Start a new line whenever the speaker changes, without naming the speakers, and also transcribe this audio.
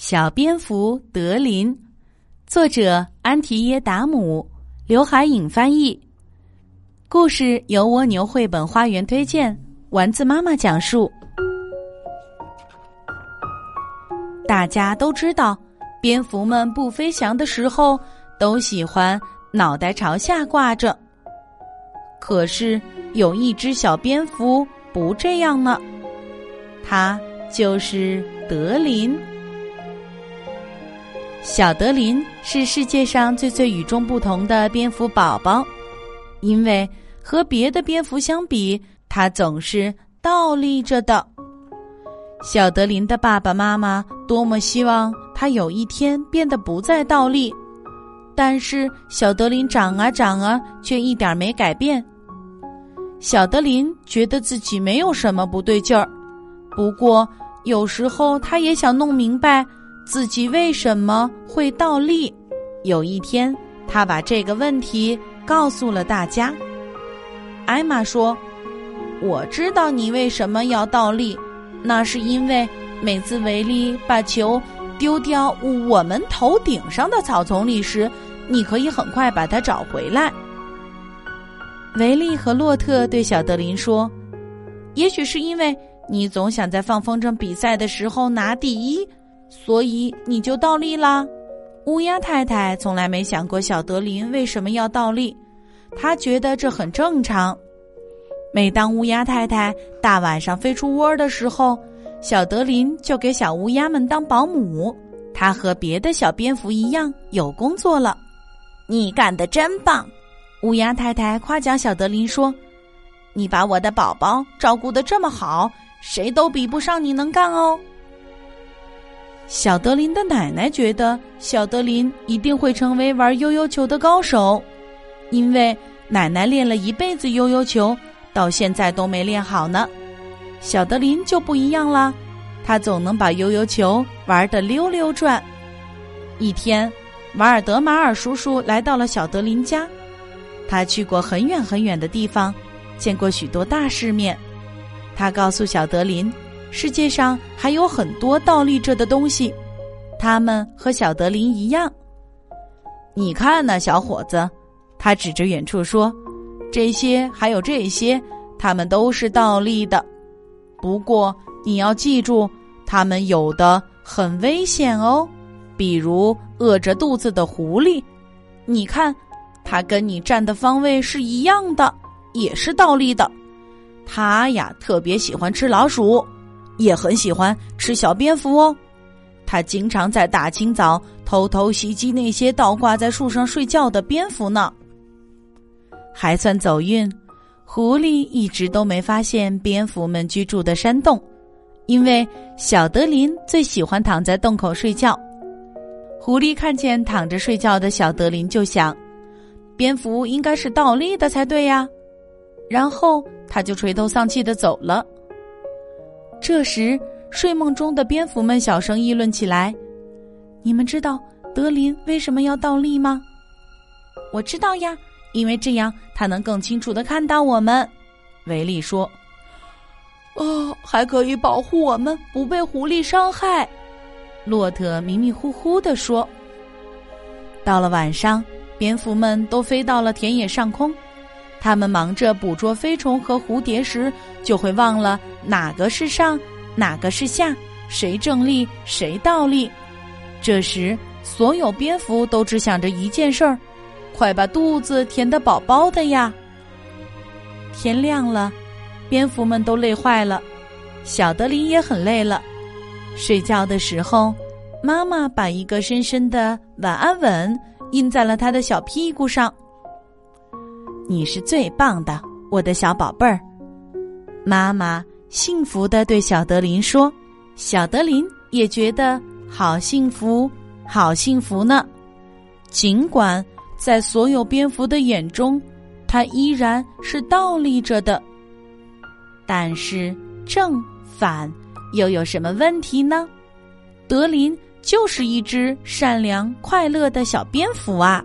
小蝙蝠德林，作者安提耶达姆，刘海颖翻译。故事由蜗牛绘本花园推荐，丸子妈妈讲述。大家都知道，蝙蝠们不飞翔的时候都喜欢脑袋朝下挂着。可是有一只小蝙蝠不这样呢，它就是德林。小德林是世界上最最与众不同的蝙蝠宝宝，因为和别的蝙蝠相比，它总是倒立着的。小德林的爸爸妈妈多么希望他有一天变得不再倒立，但是小德林长啊长啊，却一点没改变。小德林觉得自己没有什么不对劲儿，不过有时候他也想弄明白。自己为什么会倒立？有一天，他把这个问题告诉了大家。艾玛说：“我知道你为什么要倒立，那是因为每次维利把球丢掉我们头顶上的草丛里时，你可以很快把它找回来。”维利和洛特对小德林说：“也许是因为你总想在放风筝比赛的时候拿第一。”所以你就倒立啦。乌鸦太太从来没想过小德林为什么要倒立，她觉得这很正常。每当乌鸦太太大晚上飞出窝的时候，小德林就给小乌鸦们当保姆。他和别的小蝙蝠一样有工作了。你干得真棒！乌鸦太太夸奖小德林说：“你把我的宝宝照顾得这么好，谁都比不上你能干哦。”小德林的奶奶觉得小德林一定会成为玩悠悠球的高手，因为奶奶练了一辈子悠悠球，到现在都没练好呢。小德林就不一样了，他总能把悠悠球玩得溜溜转。一天，瓦尔德马尔叔叔来到了小德林家，他去过很远很远的地方，见过许多大世面。他告诉小德林。世界上还有很多倒立着的东西，它们和小德林一样。你看呢，小伙子，他指着远处说：“这些还有这些，它们都是倒立的。不过你要记住，它们有的很危险哦。比如饿着肚子的狐狸，你看，它跟你站的方位是一样的，也是倒立的。它呀，特别喜欢吃老鼠。”也很喜欢吃小蝙蝠哦，他经常在大清早偷偷袭击那些倒挂在树上睡觉的蝙蝠呢。还算走运，狐狸一直都没发现蝙蝠们居住的山洞，因为小德林最喜欢躺在洞口睡觉。狐狸看见躺着睡觉的小德林，就想，蝙蝠应该是倒立的才对呀，然后他就垂头丧气的走了。这时，睡梦中的蝙蝠们小声议论起来：“你们知道德林为什么要倒立吗？”“我知道呀，因为这样他能更清楚的看到我们。”维利说。“哦，还可以保护我们不被狐狸伤害。”洛特迷迷糊糊的说。到了晚上，蝙蝠们都飞到了田野上空。他们忙着捕捉飞虫和蝴蝶时，就会忘了哪个是上，哪个是下，谁正立，谁倒立。这时，所有蝙蝠都只想着一件事儿：快把肚子填得饱饱的呀！天亮了，蝙蝠们都累坏了，小德林也很累了。睡觉的时候，妈妈把一个深深的晚安吻印在了他的小屁股上。你是最棒的，我的小宝贝儿。妈妈幸福的对小德林说：“小德林也觉得好幸福，好幸福呢。尽管在所有蝙蝠的眼中，它依然是倒立着的。但是正反又有什么问题呢？德林就是一只善良快乐的小蝙蝠啊。”